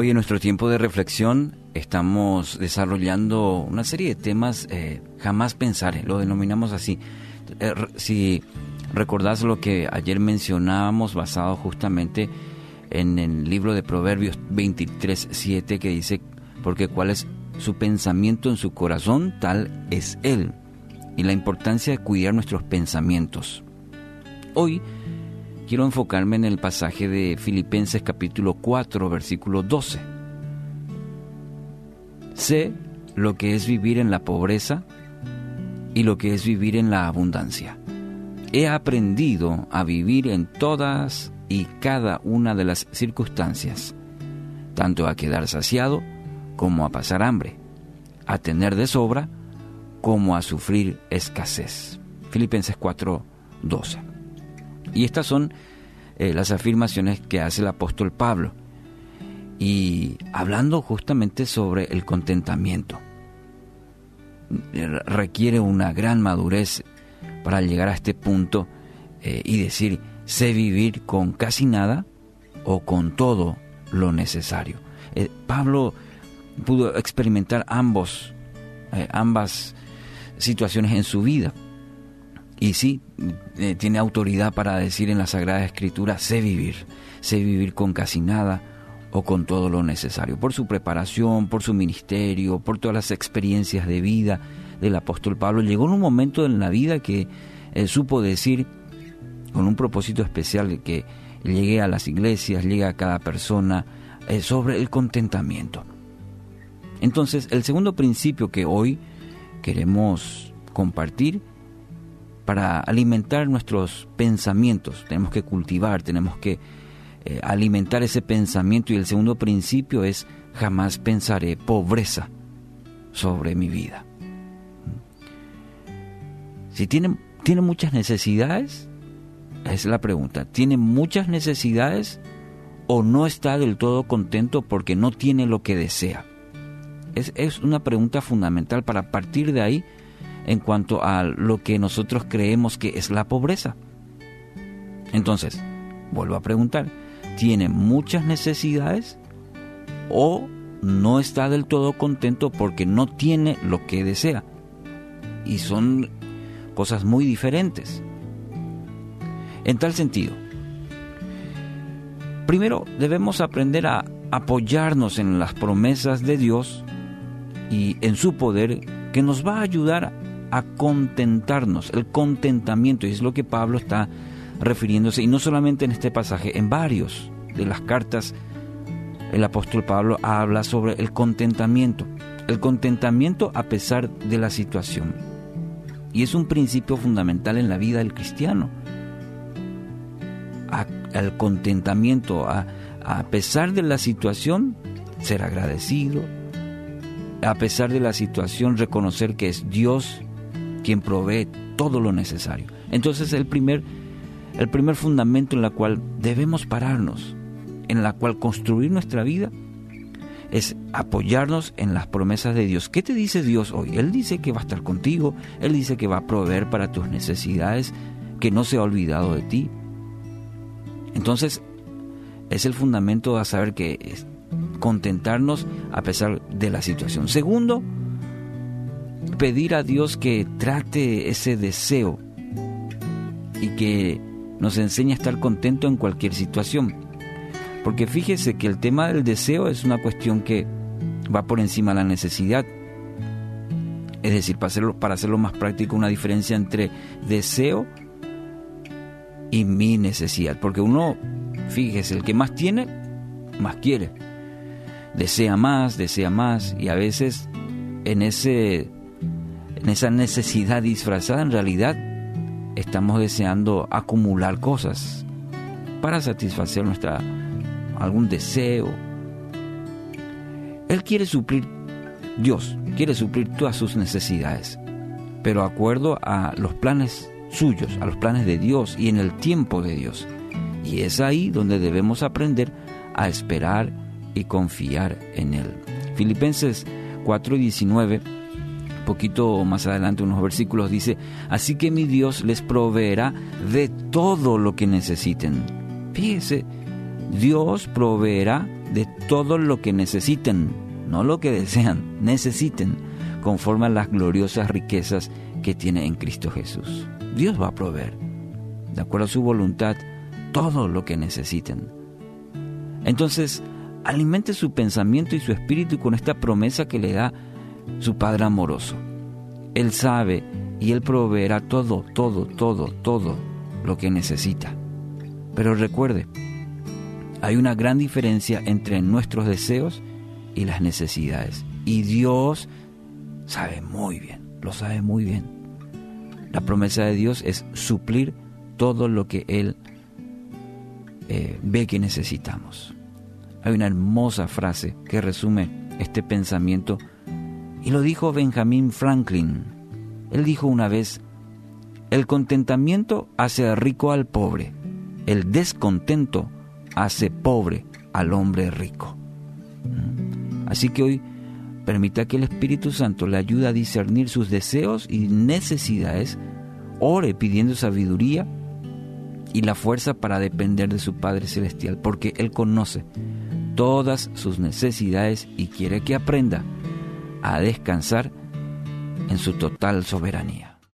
en nuestro tiempo de reflexión estamos desarrollando una serie de temas eh, jamás pensar, lo denominamos así. Eh, si recordás lo que ayer mencionábamos basado justamente en el libro de Proverbios 23, 7 que dice, porque cuál es su pensamiento en su corazón, tal es él. Y la importancia de cuidar nuestros pensamientos. Hoy quiero enfocarme en el pasaje de Filipenses capítulo 4, versículo 12. Sé lo que es vivir en la pobreza y lo que es vivir en la abundancia. He aprendido a vivir en todas y cada una de las circunstancias, tanto a quedar saciado como a pasar hambre, a tener de sobra como a sufrir escasez. Filipenses 4, 12. Y estas son eh, las afirmaciones que hace el apóstol Pablo. Y hablando justamente sobre el contentamiento. Requiere una gran madurez para llegar a este punto eh, y decir, sé vivir con casi nada o con todo lo necesario. Eh, Pablo pudo experimentar ambos, ambas situaciones en su vida. Y sí, eh, tiene autoridad para decir en la Sagrada Escritura, sé vivir, sé vivir con casi nada o con todo lo necesario, por su preparación, por su ministerio, por todas las experiencias de vida del apóstol Pablo. Llegó en un momento en la vida que eh, supo decir, con un propósito especial, que llegue a las iglesias, llegue a cada persona, eh, sobre el contentamiento. Entonces, el segundo principio que hoy queremos compartir para alimentar nuestros pensamientos. Tenemos que cultivar, tenemos que eh, alimentar ese pensamiento y el segundo principio es jamás pensaré pobreza sobre mi vida. Si tiene, tiene muchas necesidades, es la pregunta, ¿tiene muchas necesidades o no está del todo contento porque no tiene lo que desea? Es, es una pregunta fundamental para partir de ahí en cuanto a lo que nosotros creemos que es la pobreza. Entonces, vuelvo a preguntar, ¿tiene muchas necesidades o no está del todo contento porque no tiene lo que desea? Y son cosas muy diferentes. En tal sentido, primero debemos aprender a apoyarnos en las promesas de Dios y en su poder que nos va a ayudar a contentarnos, el contentamiento, y es lo que Pablo está refiriéndose, y no solamente en este pasaje, en varios de las cartas, el apóstol Pablo habla sobre el contentamiento, el contentamiento a pesar de la situación. Y es un principio fundamental en la vida del cristiano. el contentamiento, a, a pesar de la situación, ser agradecido, a pesar de la situación, reconocer que es Dios quien provee todo lo necesario. Entonces el primer, el primer fundamento en la cual debemos pararnos, en la cual construir nuestra vida, es apoyarnos en las promesas de Dios. ¿Qué te dice Dios hoy? Él dice que va a estar contigo, Él dice que va a proveer para tus necesidades, que no se ha olvidado de ti. Entonces, es el fundamento a saber que es contentarnos a pesar de la situación. Segundo, pedir a Dios que trate ese deseo y que nos enseñe a estar contento en cualquier situación. Porque fíjese que el tema del deseo es una cuestión que va por encima de la necesidad. Es decir, para hacerlo, para hacerlo más práctico, una diferencia entre deseo y mi necesidad. Porque uno, fíjese, el que más tiene, más quiere. Desea más, desea más, y a veces en ese en esa necesidad disfrazada, en realidad estamos deseando acumular cosas para satisfacer nuestra algún deseo. Él quiere suplir, Dios quiere suplir todas sus necesidades, pero acuerdo a los planes suyos, a los planes de Dios y en el tiempo de Dios. Y es ahí donde debemos aprender a esperar y confiar en Él. Filipenses 4:19 poquito más adelante, unos versículos, dice, así que mi Dios les proveerá de todo lo que necesiten. Fíjese, Dios proveerá de todo lo que necesiten, no lo que desean, necesiten, conforme a las gloriosas riquezas que tiene en Cristo Jesús. Dios va a proveer, de acuerdo a su voluntad, todo lo que necesiten. Entonces, alimente su pensamiento y su espíritu con esta promesa que le da su Padre amoroso. Él sabe y Él proveerá todo, todo, todo, todo lo que necesita. Pero recuerde, hay una gran diferencia entre nuestros deseos y las necesidades. Y Dios sabe muy bien, lo sabe muy bien. La promesa de Dios es suplir todo lo que Él eh, ve que necesitamos. Hay una hermosa frase que resume este pensamiento y lo dijo Benjamin Franklin. Él dijo una vez, el contentamiento hace rico al pobre, el descontento hace pobre al hombre rico. ¿Mm? Así que hoy permita que el Espíritu Santo le ayude a discernir sus deseos y necesidades, ore pidiendo sabiduría y la fuerza para depender de su Padre Celestial, porque Él conoce todas sus necesidades y quiere que aprenda a descansar en su total soberanía.